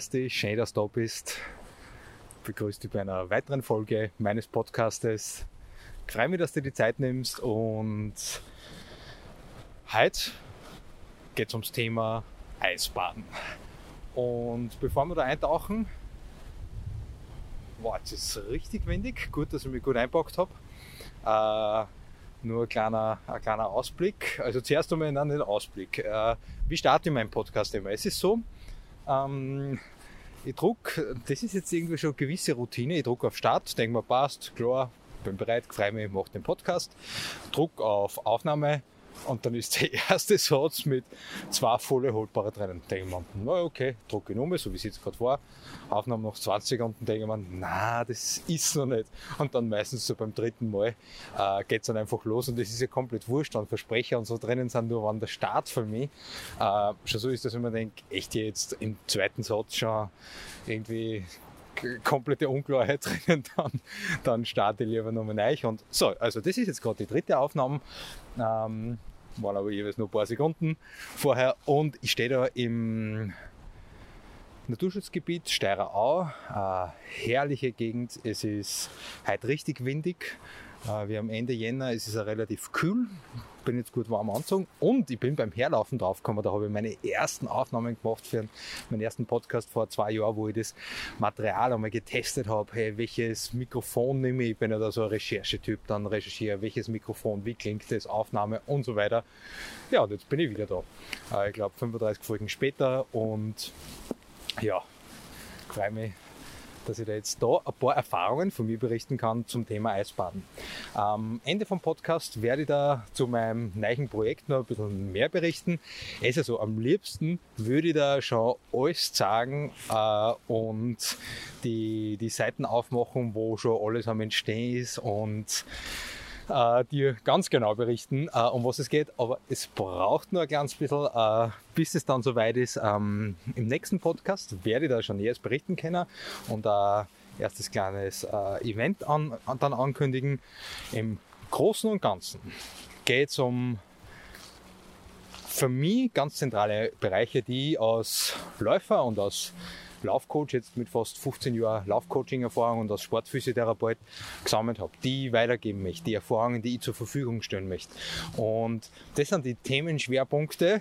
Grüß dich, schön, dass du da bist. Ich begrüße dich bei einer weiteren Folge meines Podcastes. Ich freue mich, dass du dir die Zeit nimmst und heute geht es ums Thema Eisbaden. Und bevor wir da eintauchen, wow, jetzt ist richtig windig. Gut, dass ich mich gut einpackt habe. Äh, nur ein kleiner, ein kleiner Ausblick. Also zuerst einmal einen Ausblick. Äh, wie starte ich meinen Podcast immer? Es ist so, ähm, ich druck, das ist jetzt irgendwie schon eine gewisse Routine. Ich druck auf Start, denke mir, passt, klar, bin bereit, freue mich, mache den Podcast, druck auf Aufnahme und dann ist der erste Satz mit zwei volle Holdbare drinnen. Denke ich mir, na okay, drucke nochmal, so wie es jetzt gerade war. Aufnahme noch 20 Sekunden, denke ich mir, na, das ist noch nicht. Und dann meistens so beim dritten Mal äh, geht es dann einfach los und das ist ja komplett wurscht, wenn Versprecher und so drinnen sind, nur wann der Start für mich. Äh, schon so ist das, wenn man denkt, echt jetzt im zweiten Satz schon irgendwie komplette Unklarheit drinnen, dann, dann starte ich lieber nochmal neu. Und so, also das ist jetzt gerade die dritte Aufnahme. Ähm, waren aber jeweils nur ein paar Sekunden vorher. Und ich stehe da im Naturschutzgebiet Steirer Au. Äh, herrliche Gegend. Es ist heute richtig windig. Äh, wir haben Ende Jänner, es ist ja relativ kühl. Bin jetzt gut warm angezogen und ich bin beim Herlaufen draufgekommen. Da habe ich meine ersten Aufnahmen gemacht für meinen ersten Podcast vor zwei Jahren, wo ich das Material einmal getestet habe. Hey, welches Mikrofon nehme ich? Ich bin ja da so ein Recherchetyp, dann recherchiere, welches Mikrofon, wie klingt das, Aufnahme und so weiter. Ja, und jetzt bin ich wieder da. Äh, ich glaube 35 Folgen später und ja, freue mich dass ich da jetzt da ein paar Erfahrungen von mir berichten kann zum Thema Eisbaden. Am Ende vom Podcast werde ich da zu meinem neuen Projekt noch ein bisschen mehr berichten. Also so, am liebsten würde ich da schon alles sagen äh, und die, die Seiten aufmachen, wo schon alles am Entstehen ist und äh, dir ganz genau berichten, äh, um was es geht. Aber es braucht nur ein kleines bisschen, äh, bis es dann soweit ist. Ähm, Im nächsten Podcast werde ich da schon näheres berichten können und ein erstes kleines äh, Event an, an, dann ankündigen. Im Großen und Ganzen geht es um für mich ganz zentrale Bereiche, die als Läufer und als Laufcoach, jetzt mit fast 15 Jahren Laufcoaching-Erfahrung und als Sportphysiotherapeut gesammelt habe, die weitergeben möchte, die Erfahrungen, die ich zur Verfügung stellen möchte. Und das sind die Themenschwerpunkte,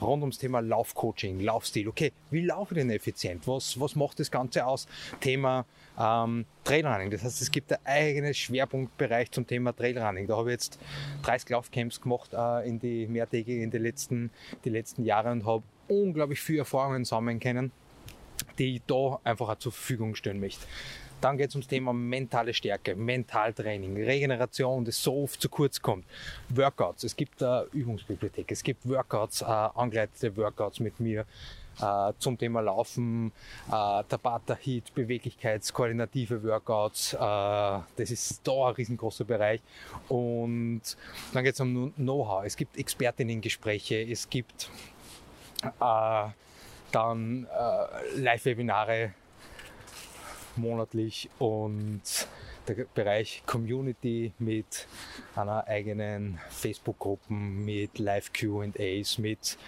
rund ums Thema Laufcoaching, Laufstil. Okay, wie laufe ich denn effizient? Was, was macht das Ganze aus? Thema ähm, Trailrunning. Das heißt, es gibt einen eigenen Schwerpunktbereich zum Thema Trailrunning. Da habe ich jetzt 30 Laufcamps gemacht äh, in die mehrtägigen, in die letzten, die letzten Jahre und habe unglaublich viel Erfahrungen sammeln können die ich da einfach auch zur Verfügung stellen möchte. Dann geht es ums Thema mentale Stärke, Mentaltraining, Regeneration, das so oft zu kurz kommt. Workouts, es gibt eine Übungsbibliothek, es gibt Workouts, äh, angeleitete Workouts mit mir äh, zum Thema Laufen, äh, Tabata Heat, Beweglichkeitskoordinative Workouts, äh, das ist da ein riesengroßer Bereich. Und dann geht es um Know-how, es gibt Expertinnen-Gespräche, es gibt äh, dann äh, Live-Webinare monatlich und der Bereich Community mit einer eigenen Facebook-Gruppe, mit Live-QAs, mit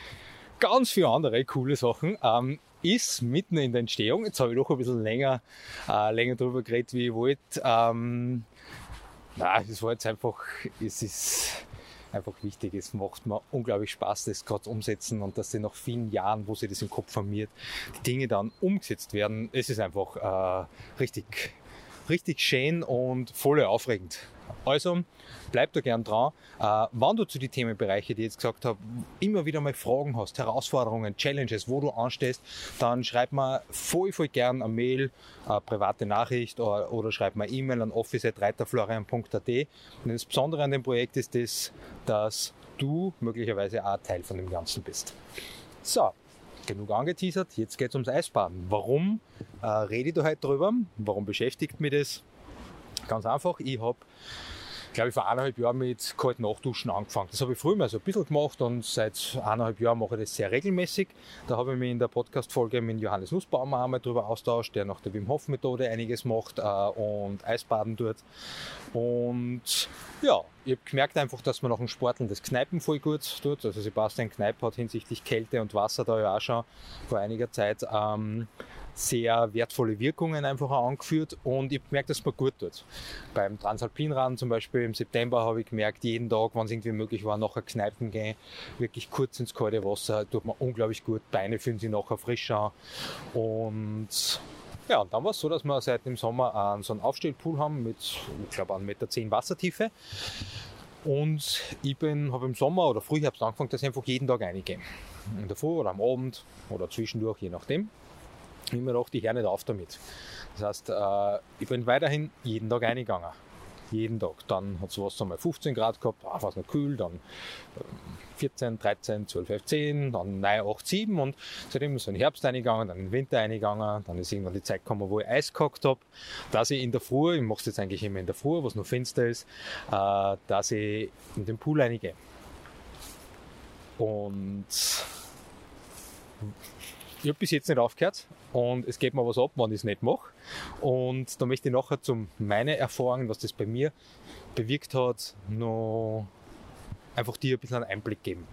ganz viele andere coole Sachen. Ähm, ist mitten in der Entstehung. Jetzt habe ich doch ein bisschen länger, äh, länger drüber geredet, wie ich wollte. Ähm, na, es war jetzt einfach, es ist einfach wichtig ist. Macht mir unglaublich Spaß, das gerade umsetzen und dass sie nach vielen Jahren, wo sie das im Kopf formiert, die Dinge dann umgesetzt werden. Es ist einfach äh, richtig richtig schön und voll aufregend. Also bleib da gern dran. Äh, wenn du zu den Themenbereichen, die ich jetzt gesagt habe, immer wieder mal Fragen hast, Herausforderungen, Challenges, wo du anstehst, dann schreib mir voll, voll gern eine Mail, eine private Nachricht oder, oder schreib mir E-Mail an office.reiterflorian.at. Und das Besondere an dem Projekt ist das, dass du möglicherweise auch Teil von dem Ganzen bist. So, genug angeteasert, jetzt geht es ums Eisbaden. Warum äh, rede ich da heute drüber? Warum beschäftigt mich das? Ganz einfach, ich habe glaube ich, vor eineinhalb Jahren mit kalten Nachduschen angefangen. Das habe ich früher mal so ein bisschen gemacht und seit eineinhalb Jahren mache ich das sehr regelmäßig. Da habe ich mich in der Podcast-Folge mit Johannes Nussbaumer einmal drüber austauscht, der nach der Wim Hof Methode einiges macht äh, und Eisbaden tut. Und ja, ich habe gemerkt einfach, dass man nach dem Sporteln das Kneipen voll gut tut. Also Sebastian Kneip hat hinsichtlich Kälte und Wasser da ja auch schon vor einiger Zeit ähm, sehr wertvolle Wirkungen einfach auch angeführt und ich gemerkt, dass es mir gut tut. Beim Transalpinrad zum Beispiel im September habe ich gemerkt, jeden Tag, wenn es irgendwie möglich war, nachher Kneipen gehen, wirklich kurz ins kalte Wasser, tut mir unglaublich gut, Beine fühlen sich nachher frisch an und ja, und dann war es so, dass wir seit dem Sommer einen, so einen Aufstellpool haben mit, ich glaube, 1,10 Meter Wassertiefe. Und ich bin, habe im Sommer oder Frühherbst angefangen, dass ich einfach jeden Tag reingehen. In der Früh oder am Abend oder zwischendurch, je nachdem ich mir gedacht, ich höre nicht auf damit. Das heißt, äh, ich bin weiterhin jeden Tag eingegangen. Jeden Tag. Dann hat es was einmal 15 Grad gehabt, ah, war es noch kühl, dann 14, 13, 12, 11, 10, dann 9, 8, 7 und seitdem ist so in den Herbst eingegangen, dann in den Winter eingegangen, dann ist irgendwann die Zeit gekommen, wo ich Eis gehackt habe, dass ich in der Früh, ich mache es jetzt eigentlich immer in der Früh, was noch finster ist, äh, dass ich in den Pool reingehe. Und ich habe bis jetzt nicht aufgehört und es geht mir was ab, wenn ich es nicht mache. Und da möchte ich nachher zu meinen Erfahrungen, was das bei mir bewirkt hat, noch einfach dir ein bisschen einen Einblick geben.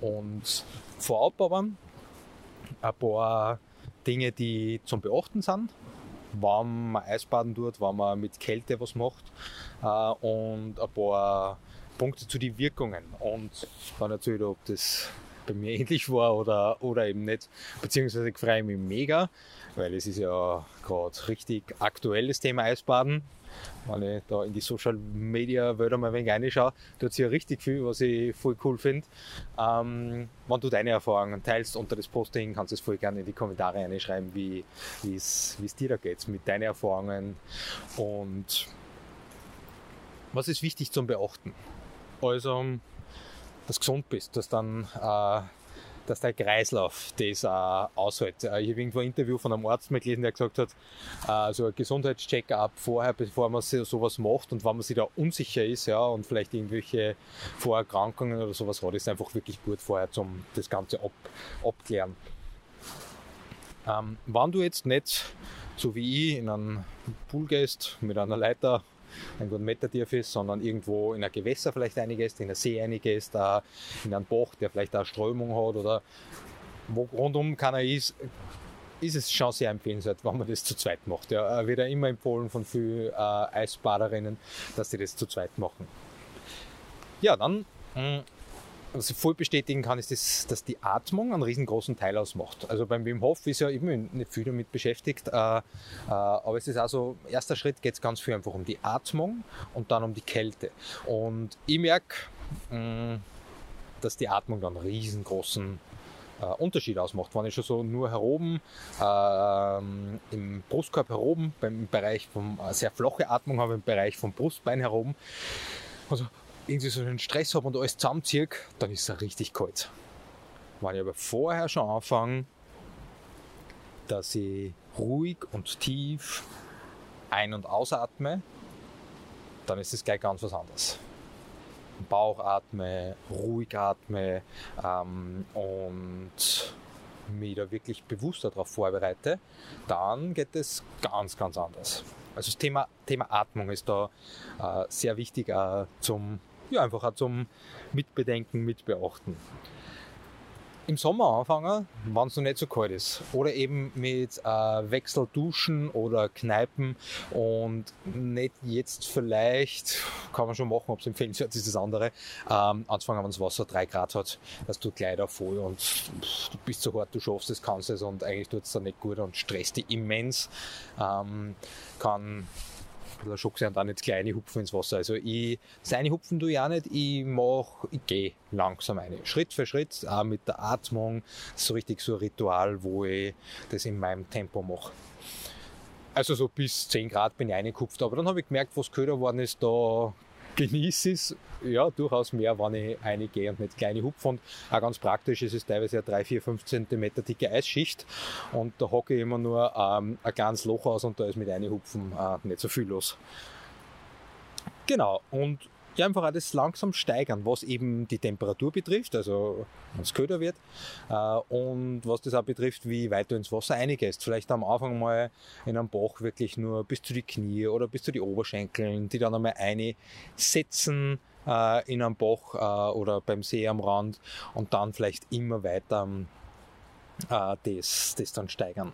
Und vorab aber ein paar Dinge, die zum Beachten sind, wenn man Eisbaden tut, wenn man mit Kälte was macht äh, und ein paar Punkte zu den Wirkungen. Und dann erzähle ich, ob das bei mir ähnlich war oder, oder eben nicht. Beziehungsweise ich freue mich mega, weil es ist ja gerade richtig aktuelles Thema Eisbaden. Wenn ich da in die Social Media Welt mal ein wenig reinschaue, tut es ja richtig viel, was ich voll cool finde. Ähm, wenn du deine Erfahrungen teilst unter das Posting, kannst du es voll gerne in die Kommentare reinschreiben, wie es dir da geht mit deinen Erfahrungen und was ist wichtig zum Beachten. Also dass du gesund bist, dass dann äh, dass der Kreislauf das äh, aushält. Äh, ich habe irgendwo ein Interview von einem Arzt mal gelesen, der gesagt hat, äh, so ein Gesundheitscheck-up vorher, bevor man sowas macht und wenn man sich da unsicher ist ja, und vielleicht irgendwelche Vorerkrankungen oder sowas hat, ist einfach wirklich gut vorher zum das Ganze ab, abklären. Ähm, wenn du jetzt nicht so wie ich in einen Pool gehst mit einer Leiter ein gut Meter tief ist, sondern irgendwo in ein Gewässer vielleicht einiges, in ein See einiges, da in einen Bach, der vielleicht auch Strömung hat oder wo rundum keiner ist, ist es schon sehr empfehlenswert, wenn man das zu zweit macht. Ja, wird ja immer empfohlen von vielen äh, Eisbaderinnen, dass sie das zu zweit machen. Ja, dann hm, was ich voll bestätigen kann, ist, das, dass die Atmung einen riesengroßen Teil ausmacht. Also beim Wim Hof ist ja immer nicht viel damit beschäftigt, äh, äh, aber es ist also, erster Schritt geht es ganz viel einfach um die Atmung und dann um die Kälte. Und ich merke, mm, dass die Atmung dann einen riesengroßen äh, Unterschied ausmacht. Wenn ich schon so nur heroben, äh, im Brustkorb heroben, beim Bereich vom, äh, sehr flache Atmung habe, im Bereich vom Brustbein heroben, also irgendwie so einen Stress habe und alles zusammenziehe, dann ist es richtig kalt. Wenn ich aber vorher schon anfange, dass ich ruhig und tief ein- und ausatme, dann ist es gleich ganz was anderes. Bauch atme, ruhig atme ähm, und mich da wirklich bewusster darauf vorbereite, dann geht es ganz, ganz anders. Also das Thema, Thema Atmung ist da äh, sehr wichtig äh, zum ja, einfach auch zum Mitbedenken, Mitbeachten. Im Sommer anfangen, wenn es noch nicht so kalt ist. Oder eben mit äh, Wechselduschen oder Kneipen und nicht jetzt vielleicht, kann man schon machen, ob es empfehlenswert ist, das andere, ähm, anzufangen, wenn das Wasser 3 Grad hat, dass du da voll und pff, du bist so hart, du schaffst es, kannst es und eigentlich tut es dann nicht gut und stresst dich immens. Ähm, kann der Schock sind dann nicht kleine Hupfen ins Wasser. Also ich, das eine Hupfen ich auch nicht, ich mach, ich gehe langsam eine. Schritt für Schritt, auch mit der Atmung. so richtig so ein Ritual, wo ich das in meinem Tempo mache. Also so bis 10 Grad bin ich reingekupft, aber dann habe ich gemerkt, was köder geworden ist, da genieße es ja durchaus mehr, wenn ich reingehe und nicht kleine Hupfen. Und auch ganz praktisch ist es teilweise eine 3, 4, 5 cm dicke Eisschicht und da hocke ich immer nur ähm, ein kleines Loch aus und da ist mit einem Hupfen äh, nicht so viel los. Genau, und ja, einfach das langsam steigern, was eben die Temperatur betrifft, also wenn es köder wird, äh, und was das auch betrifft, wie weit du ins Wasser eingehst. Vielleicht am Anfang mal in einem Bach wirklich nur bis zu die Knie oder bis zu die Oberschenkeln, die dann einmal einsetzen äh, in einem Bach äh, oder beim See am Rand und dann vielleicht immer weiter äh, das, das dann steigern.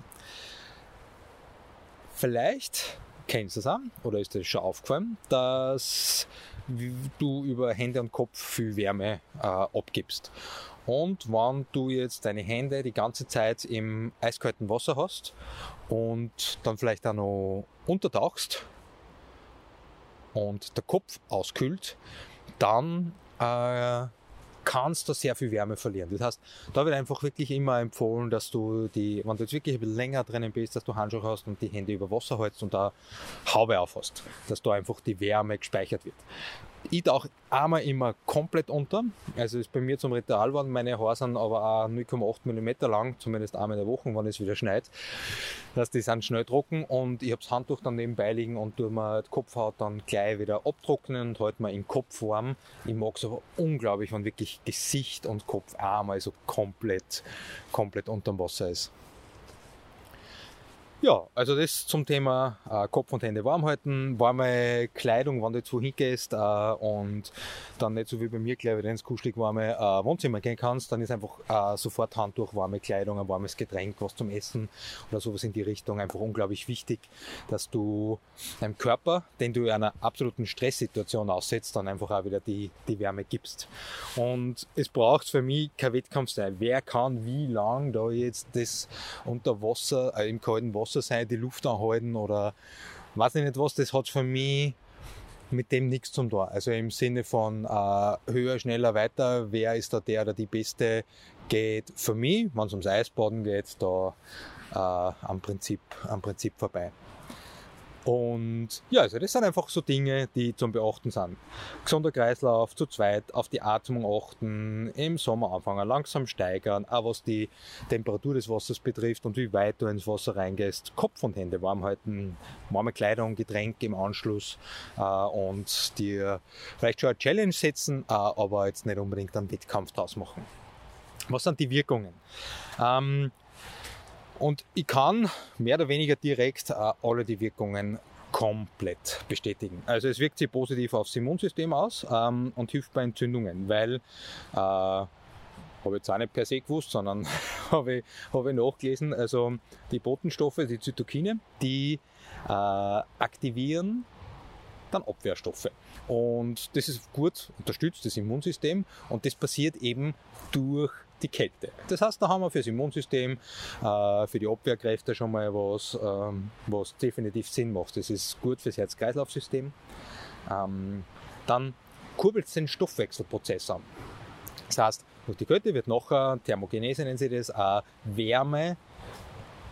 Vielleicht kennst du es auch, oder ist dir schon aufgefallen, dass du über Hände und Kopf viel Wärme äh, abgibst. Und wenn du jetzt deine Hände die ganze Zeit im eiskalten Wasser hast und dann vielleicht auch noch untertauchst und der Kopf auskühlt, dann äh, kannst du sehr viel Wärme verlieren. Das heißt, da wird einfach wirklich immer empfohlen, dass du die, wenn du jetzt wirklich ein bisschen länger drinnen bist, dass du Handschuhe hast und die Hände über Wasser hältst und da Haube aufhast, dass da einfach die Wärme gespeichert wird. Ich tauche einmal immer komplett unter. Also ist bei mir zum Ritual geworden. Meine Haare sind aber auch 0,8 mm lang, zumindest einmal in der Woche, wenn es wieder schneit. Das die sind schnell trocken und ich habe das Handtuch dann nebenbei liegen und tue mir die Kopfhaut dann gleich wieder abtrocknen und halte mir in Kopf warm. Ich mag es aber unglaublich, wenn wirklich Gesicht und Kopf einmal so komplett, komplett unterm Wasser ist. Ja, also das zum Thema äh, Kopf und Hände warm halten, warme Kleidung, wenn du jetzt wohin gehst äh, und dann nicht so wie bei mir gleich wieder ins kuschelig warme äh, Wohnzimmer gehen kannst, dann ist einfach äh, sofort Handtuch, warme Kleidung, ein warmes Getränk, was zum Essen oder sowas in die Richtung einfach unglaublich wichtig, dass du deinem Körper, den du in einer absoluten Stresssituation aussetzt, dann einfach auch wieder die, die Wärme gibst. Und es braucht für mich kein Wettkampf sein. Wer kann wie lang da jetzt das unter Wasser, äh, im kalten Wasser Wasser sein, die Luft anhalten oder weiß ich nicht was, das hat für mich mit dem nichts zum tun. Also im Sinne von äh, höher, schneller, weiter, wer ist da der oder die Beste, geht für mich, wenn es ums Eisbaden geht, da äh, am, Prinzip, am Prinzip vorbei. Und ja, also das sind einfach so Dinge, die zum Beachten sind. Gesunder Kreislauf, zu zweit, auf die Atmung achten, im Sommer anfangen, langsam steigern, auch was die Temperatur des Wassers betrifft und wie weit du ins Wasser reingehst, Kopf und Hände warm halten, warme Kleidung, Getränk im Anschluss äh, und dir vielleicht schon eine Challenge setzen, äh, aber jetzt nicht unbedingt einen Wettkampf draus machen. Was sind die Wirkungen? Ähm, und ich kann mehr oder weniger direkt äh, alle die Wirkungen komplett bestätigen. Also es wirkt sich positiv aufs Immunsystem aus ähm, und hilft bei Entzündungen, weil äh, habe jetzt auch nicht per se gewusst, sondern habe ich, hab ich nachgelesen. Also die Botenstoffe, die Zytokine, die äh, aktivieren dann Abwehrstoffe. Und das ist gut, unterstützt das Immunsystem und das passiert eben durch die Kälte. Das heißt, da haben wir fürs Immunsystem, äh, für die Abwehrkräfte schon mal was, ähm, was definitiv Sinn macht. Das ist gut fürs Herz-Kreislauf-System. Ähm, dann kurbelt es den Stoffwechselprozess an. Das heißt, durch die Kälte wird nachher, Thermogenese nennen sie das, Wärme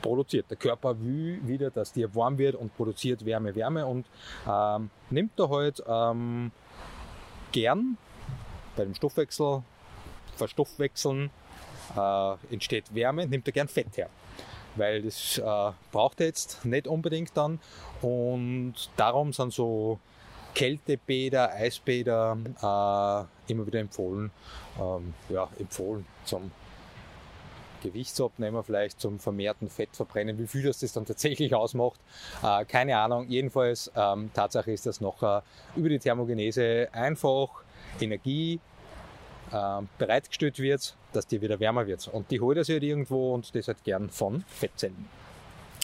produziert. Der Körper will wieder, dass dir warm wird und produziert Wärme, Wärme und ähm, nimmt da halt ähm, gern bei dem Stoffwechsel verstoffwechseln äh, entsteht Wärme, nimmt er gern Fett her. Weil das äh, braucht er jetzt nicht unbedingt dann. Und darum sind so Kältebäder, Eisbäder äh, immer wieder empfohlen. Ähm, ja, empfohlen zum Gewichtsabnehmer vielleicht zum vermehrten Fettverbrennen. Wie viel das, das dann tatsächlich ausmacht, äh, keine Ahnung. Jedenfalls, ähm, Tatsache ist, dass nachher über die Thermogenese einfach Energie äh, bereitgestellt wird, dass die wieder wärmer wird. Und die holt sich halt irgendwo und das halt gern von Fettzellen.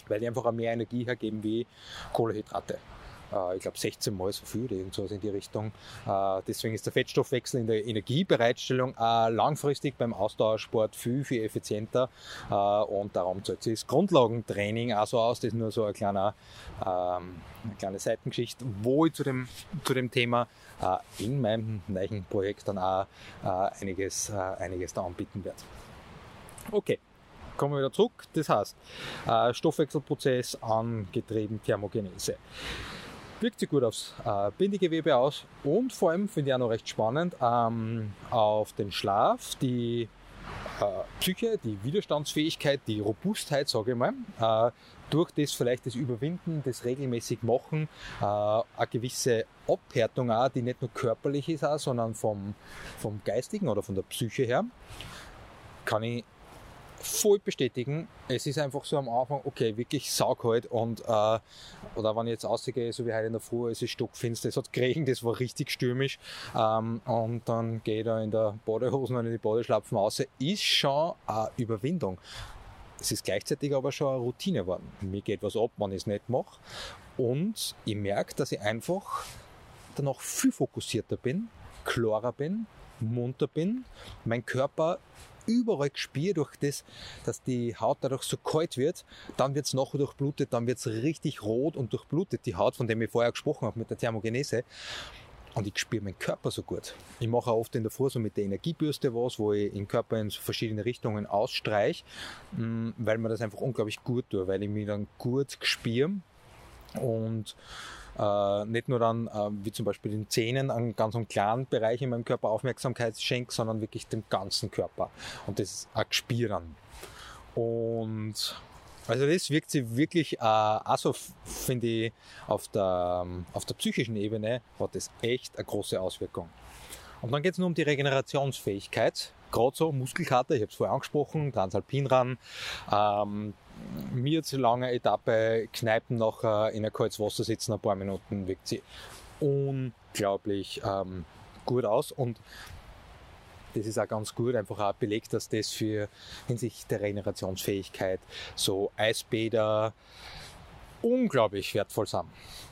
Weil die einfach mehr Energie hergeben wie Kohlehydrate. Äh, ich glaube 16 Mal so viel oder irgendwas in die Richtung. Äh, deswegen ist der Fettstoffwechsel in der Energiebereitstellung äh, langfristig beim Ausdauersport viel, viel effizienter und darum zahlt sich das Grundlagentraining auch so aus. Das ist nur so ein kleiner, ähm, eine kleine Seitengeschichte, wo ich zu dem, zu dem Thema in meinem neuen Projekt dann auch einiges, einiges da anbieten werde. Okay, kommen wir wieder zurück. Das heißt, Stoffwechselprozess angetrieben, Thermogenese. Wirkt sich gut aufs äh, Bindegewebe aus und vor allem finde ich auch noch recht spannend ähm, auf den Schlaf, die äh, Psyche, die Widerstandsfähigkeit, die Robustheit, sage ich mal, äh, durch das vielleicht das Überwinden, das regelmäßig machen, äh, eine gewisse Abhärtung auch, die nicht nur körperlich ist, auch, sondern vom, vom Geistigen oder von der Psyche her, kann ich voll bestätigen. Es ist einfach so am Anfang, okay, wirklich saukalt und, äh, oder wenn ich jetzt ausgehe, so wie heute in der Früh, es ist stockfinster, es hat geregnet, es war richtig stürmisch, ähm, und dann gehe ich da in der Badehosen und in die Badeschlapfen raus, ist schon eine Überwindung. Es ist gleichzeitig aber schon eine Routine geworden. Mir geht was ab, wenn ich es nicht mache. Und ich merke, dass ich einfach danach viel fokussierter bin, klarer bin, munter bin. Mein Körper überall gespürt durch das, dass die Haut dadurch so kalt wird. Dann wird es nachher durchblutet, dann wird es richtig rot und durchblutet, die Haut, von dem ich vorher gesprochen habe mit der Thermogenese. Und ich spüre meinen Körper so gut. Ich mache auch oft in der Früh so mit der Energiebürste was, wo ich den Körper in so verschiedene Richtungen ausstreiche, mm, weil mir das einfach unglaublich gut tut, weil ich mich dann gut spüre und äh, nicht nur dann, äh, wie zum Beispiel den Zähnen, einen ganz einen kleinen Bereich in meinem Körper Aufmerksamkeit schenke, sondern wirklich dem ganzen Körper. Und das ist ein Gespüren. Und also das wirkt sich wirklich äh, also finde ich, auf der, auf der psychischen Ebene hat das echt eine große Auswirkung. Und dann geht es nur um die Regenerationsfähigkeit. Gerade so Muskelkater, ich habe es vorher angesprochen, Transalpinran, ähm, mir zu lange Etappe Kneipen nachher in ein kaltes Wasser sitzen, ein paar Minuten wirkt sie unglaublich ähm, gut aus. Und das ist auch ganz gut, einfach auch belegt, dass das für hinsichtlich der Regenerationsfähigkeit so Eisbäder, unglaublich wertvoll sind.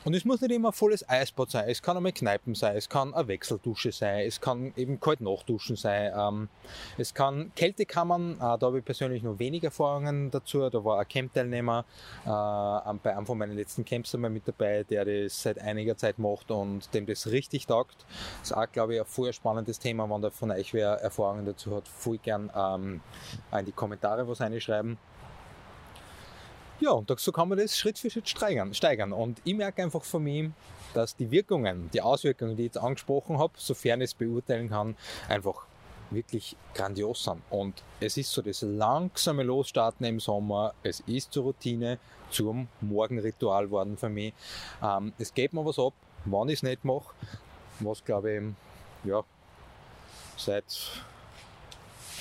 Und es muss nicht immer ein volles Eisbad sein, es kann einmal Kneipen sein, es kann eine Wechseldusche sein, es kann eben kalt Nachduschen sein, ähm, es kann Kältekammern, äh, da habe ich persönlich noch weniger Erfahrungen dazu, da war ein Camp-Teilnehmer äh, bei einem von meinen letzten Camps einmal mit dabei, der das seit einiger Zeit macht und dem das richtig taugt. Das ist auch, glaube ich, ein voll spannendes Thema, wenn da von euch wer Erfahrungen dazu hat, voll gern ähm, in die Kommentare was reinschreiben. Ja, und so kann man das Schritt für Schritt steigern. steigern. Und ich merke einfach von mir, dass die Wirkungen, die Auswirkungen, die ich jetzt angesprochen habe, sofern ich es beurteilen kann, einfach wirklich grandios sind. Und es ist so das langsame Losstarten im Sommer, es ist zur Routine, zum Morgenritual worden für mich. Ähm, es geht mir was ab, wann ich es nicht mache, was glaube ich, ja, seit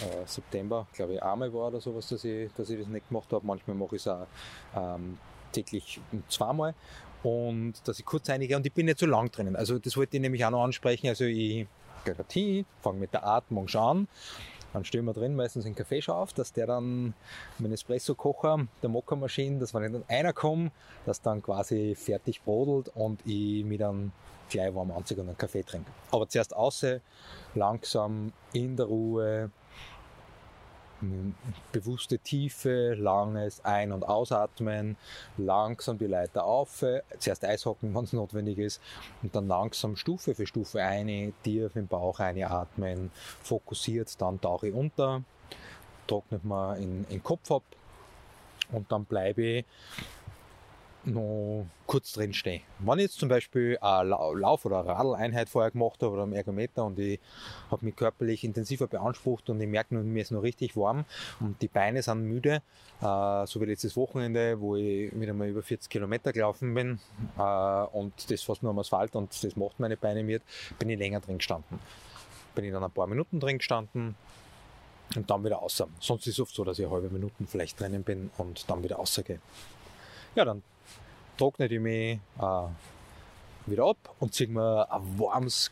äh, September, glaube ich, einmal war oder sowas, dass ich, dass ich das nicht gemacht habe. Manchmal mache ich es auch ähm, täglich zweimal und dass ich kurz einige und ich bin nicht so lang drinnen. Also das wollte ich nämlich auch noch ansprechen. Also ich Garantie, fange mit der Atmung schon an. Dann stehen wir drin meistens einen Kaffee auf, dass der dann mein Espresso-Kocher, der Mokka-Maschine, dass wenn dann einer kommt, dass dann quasi fertig brodelt und ich mir dann gleich warm anziehe und einen Kaffee trinke. Aber zuerst außer, langsam, in der Ruhe, bewusste Tiefe, langes Ein- und Ausatmen, langsam die Leiter auf, zuerst Eishocken, wenn es notwendig ist, und dann langsam Stufe für Stufe eine, tief im Bauch einatmen, fokussiert, dann tauche ich unter, trocknet man in den Kopf ab und dann bleibe ich noch kurz drin stehen. Wenn ich jetzt zum Beispiel eine Lauf- oder Radleinheit vorher gemacht habe oder am Ergometer und ich habe mich körperlich intensiver beansprucht und ich merke, mir ist noch richtig warm und die Beine sind müde, äh, so wie letztes Wochenende, wo ich wieder mal über 40 Kilometer gelaufen bin äh, und das fast nur am Asphalt und das macht meine Beine mit, bin ich länger drin gestanden. Bin ich dann ein paar Minuten drin gestanden, und dann wieder außer. Sonst ist es oft so, dass ich halbe Minuten vielleicht drinnen bin und dann wieder außergehe. Ja, dann trockne ich mich äh, wieder ab und ziehe mir ein warmes,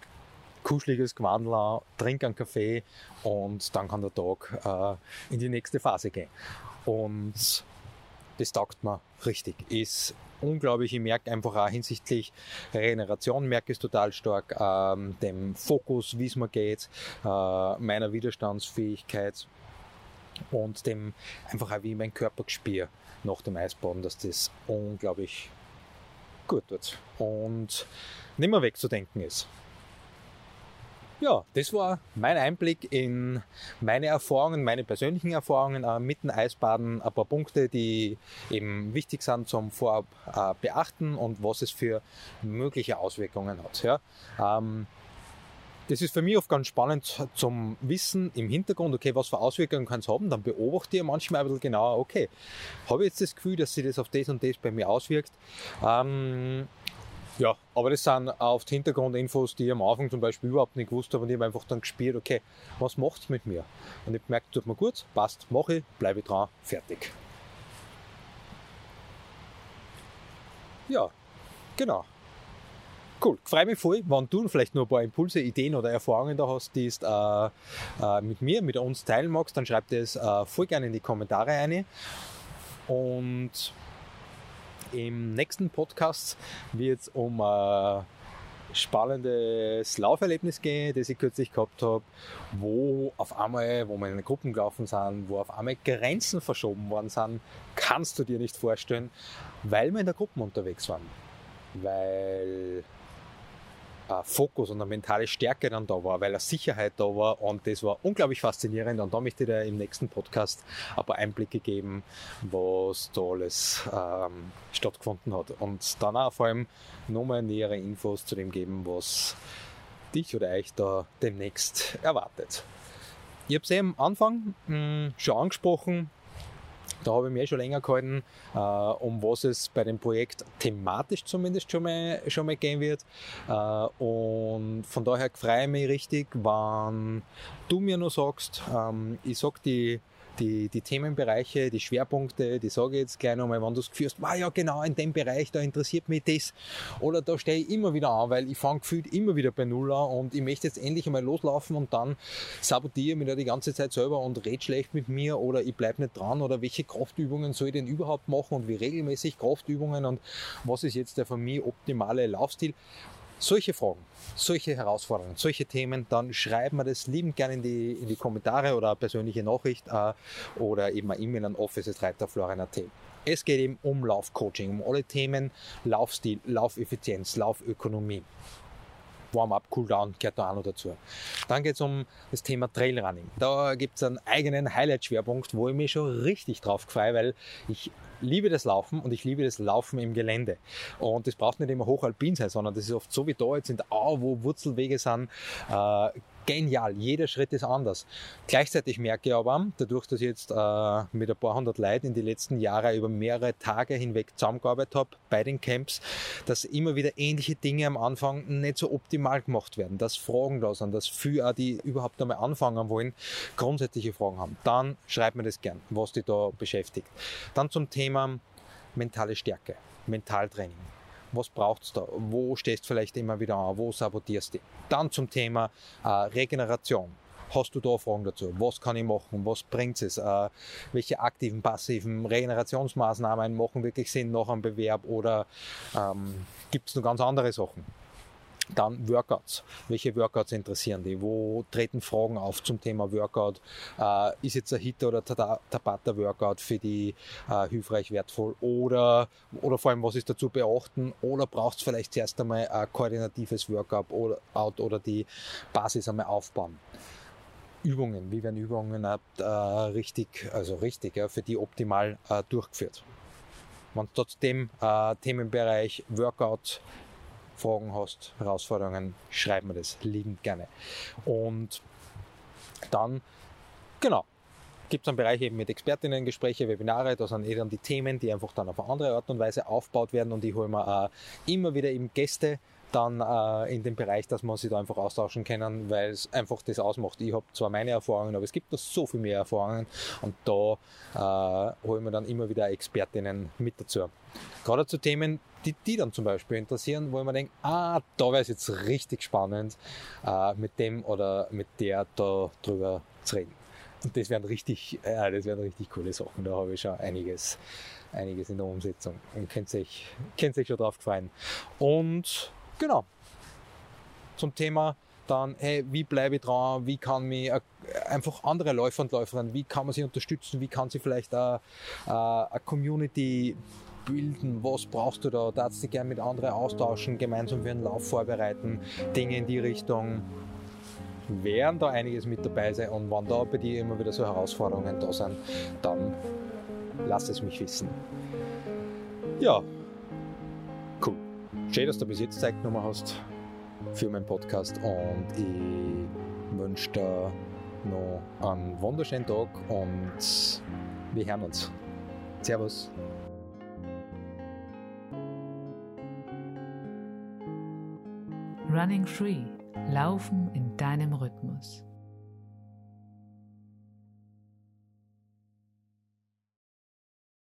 kuscheliges Gewandel an, trinke einen Kaffee und dann kann der Tag äh, in die nächste Phase gehen. Und das taugt mir richtig. Ist unglaublich. Ich merke einfach auch hinsichtlich Regeneration merke ich es total stark, ähm, dem Fokus, wie es mir geht, äh, meiner Widerstandsfähigkeit und dem einfach auch wie mein Körper gespür nach dem Eisbaden, dass das unglaublich gut tut und nicht mehr wegzudenken ist. Ja, das war mein Einblick in meine Erfahrungen, meine persönlichen Erfahrungen äh, mit dem Eisbaden. Ein paar Punkte, die eben wichtig sind zum Vorab äh, beachten und was es für mögliche Auswirkungen hat. Ja. Ähm, das ist für mich oft ganz spannend zum Wissen im Hintergrund, okay, was für Auswirkungen kann es haben. Dann beobachte ich manchmal ein bisschen genauer, okay, habe ich jetzt das Gefühl, dass sich das auf das und das bei mir auswirkt. Ähm, ja, aber das sind auf Hintergrundinfos, die ich am Anfang zum Beispiel überhaupt nicht gewusst habe und ich habe einfach dann gespürt, okay, was macht es mit mir? Und ich gemerkt, tut mir gut, passt, mache ich, bleibe dran, fertig. Ja, genau. Cool, freue mich voll, wenn du vielleicht noch ein paar Impulse, Ideen oder Erfahrungen da hast, die du äh, äh, mit mir, mit uns teilen magst, dann schreib das äh, voll gerne in die Kommentare rein. Und im nächsten Podcast wird es um ein spannendes Lauferlebnis gehen, das ich kürzlich gehabt habe, wo auf einmal, wo wir in Gruppen gelaufen sind, wo auf einmal Grenzen verschoben worden sind, kannst du dir nicht vorstellen, weil wir in der Gruppe unterwegs waren. Weil äh, Fokus und eine mentale Stärke dann da war, weil eine Sicherheit da war und das war unglaublich faszinierend und da möchte ich dir im nächsten Podcast ein paar Einblicke geben, was da alles ähm, stattgefunden hat und dann auch vor allem nochmal nähere Infos zu dem geben, was dich oder euch da demnächst erwartet. Ich habe es am Anfang mh, hm, schon angesprochen, da habe ich mir schon länger gehalten, äh, um was es bei dem Projekt thematisch zumindest schon mal, schon mal gehen wird. Äh, und von daher freue ich mich richtig, wenn du mir nur sagst, ähm, ich sag die die, die Themenbereiche, die Schwerpunkte, die sage ich jetzt gleich nochmal, wenn du es geführst, ah ja genau, in dem Bereich, da interessiert mich das. Oder da stehe ich immer wieder an, weil ich fange gefühlt immer wieder bei Null an und ich möchte jetzt endlich einmal loslaufen und dann sabotiere ich mich da die ganze Zeit selber und rede schlecht mit mir oder ich bleibe nicht dran oder welche Kraftübungen soll ich denn überhaupt machen und wie regelmäßig Kraftübungen und was ist jetzt der für mich optimale Laufstil solche Fragen, solche Herausforderungen, solche Themen, dann schreiben wir das liebend gerne in die, in die Kommentare oder eine persönliche Nachricht äh, oder eben eine E-Mail an office.reiterflorian.at. Es geht eben um Laufcoaching, um alle Themen Laufstil, Laufeffizienz, Laufökonomie. Warm-up, Cooldown gehört da auch noch dazu. Dann geht es um das Thema Trailrunning. Da gibt es einen eigenen Highlight-Schwerpunkt, wo ich mich schon richtig drauf freue, weil ich liebe das Laufen und ich liebe das Laufen im Gelände. Und das braucht nicht immer hochalpin sein, sondern das ist oft so wie da jetzt in der Au, wo Wurzelwege sind, äh, genial. Jeder Schritt ist anders. Gleichzeitig merke ich aber, dadurch, dass ich jetzt äh, mit ein paar hundert Leuten in die letzten Jahre über mehrere Tage hinweg zusammengearbeitet habe bei den Camps, dass immer wieder ähnliche Dinge am Anfang nicht so optimal gemacht werden, dass Fragen da sind, dass viele, die überhaupt einmal anfangen wollen, grundsätzliche Fragen haben. Dann schreibt mir das gern, was die da beschäftigt. Dann zum Thema mentale Stärke, Mentaltraining was braucht's da? Wo stehst du vielleicht immer wieder an? Wo sabotierst du? Dann zum Thema äh, Regeneration. Hast du da Fragen dazu? Was kann ich machen? Was bringt es? Äh, welche aktiven, passiven Regenerationsmaßnahmen machen wirklich Sinn nach einem Bewerb oder ähm, gibt es noch ganz andere Sachen? Dann Workouts. Welche Workouts interessieren die? Wo treten Fragen auf zum Thema Workout? Äh, ist jetzt ein Hit oder Tabata Workout für die äh, hilfreich, wertvoll? Oder, oder vor allem, was ist dazu beachten? Oder braucht es vielleicht zuerst einmal ein koordinatives Workout oder, oder die Basis einmal aufbauen? Übungen, wie werden Übungen äh, richtig, also richtig, ja, für die optimal äh, durchgeführt? Wenn trotzdem äh, Themenbereich Workout Fragen hast, Herausforderungen, schreib mir das liebend gerne. Und dann, genau, gibt es einen Bereich eben mit Expertinnen, Gespräche, Webinare, da sind eh dann die Themen, die einfach dann auf eine andere Art und Weise aufgebaut werden und ich hole mir immer wieder eben Gäste dann äh, in dem Bereich, dass man sich da einfach austauschen können, weil es einfach das ausmacht. Ich habe zwar meine Erfahrungen, aber es gibt noch so viel mehr Erfahrungen und da äh, holen wir dann immer wieder Expertinnen mit dazu. Gerade zu Themen, die die dann zum Beispiel interessieren, wo man denkt, ah, da wäre es jetzt richtig spannend, äh, mit dem oder mit der da drüber zu reden. und das werden richtig, ja, das werden richtig coole Sachen. Da habe ich schon einiges, einiges in der Umsetzung und könnt sich, könnt sich schon drauf freuen. Und genau, zum Thema dann, hey, wie bleibe ich dran, wie kann mich einfach andere Läufer und Läuferinnen, wie kann man sie unterstützen, wie kann sie vielleicht eine, eine Community bilden, was brauchst du da, darfst du gerne mit anderen austauschen, gemeinsam für einen Lauf vorbereiten, Dinge in die Richtung, werden da einiges mit dabei sein? Und wenn da bei dir immer wieder so Herausforderungen da sind, dann lass es mich wissen. Ja. Schön, dass du bis jetzt Zeit genommen hast für meinen Podcast und ich wünsche dir noch einen wunderschönen Tag und wir hören uns. Servus. Running Free. Laufen in deinem Rhythmus.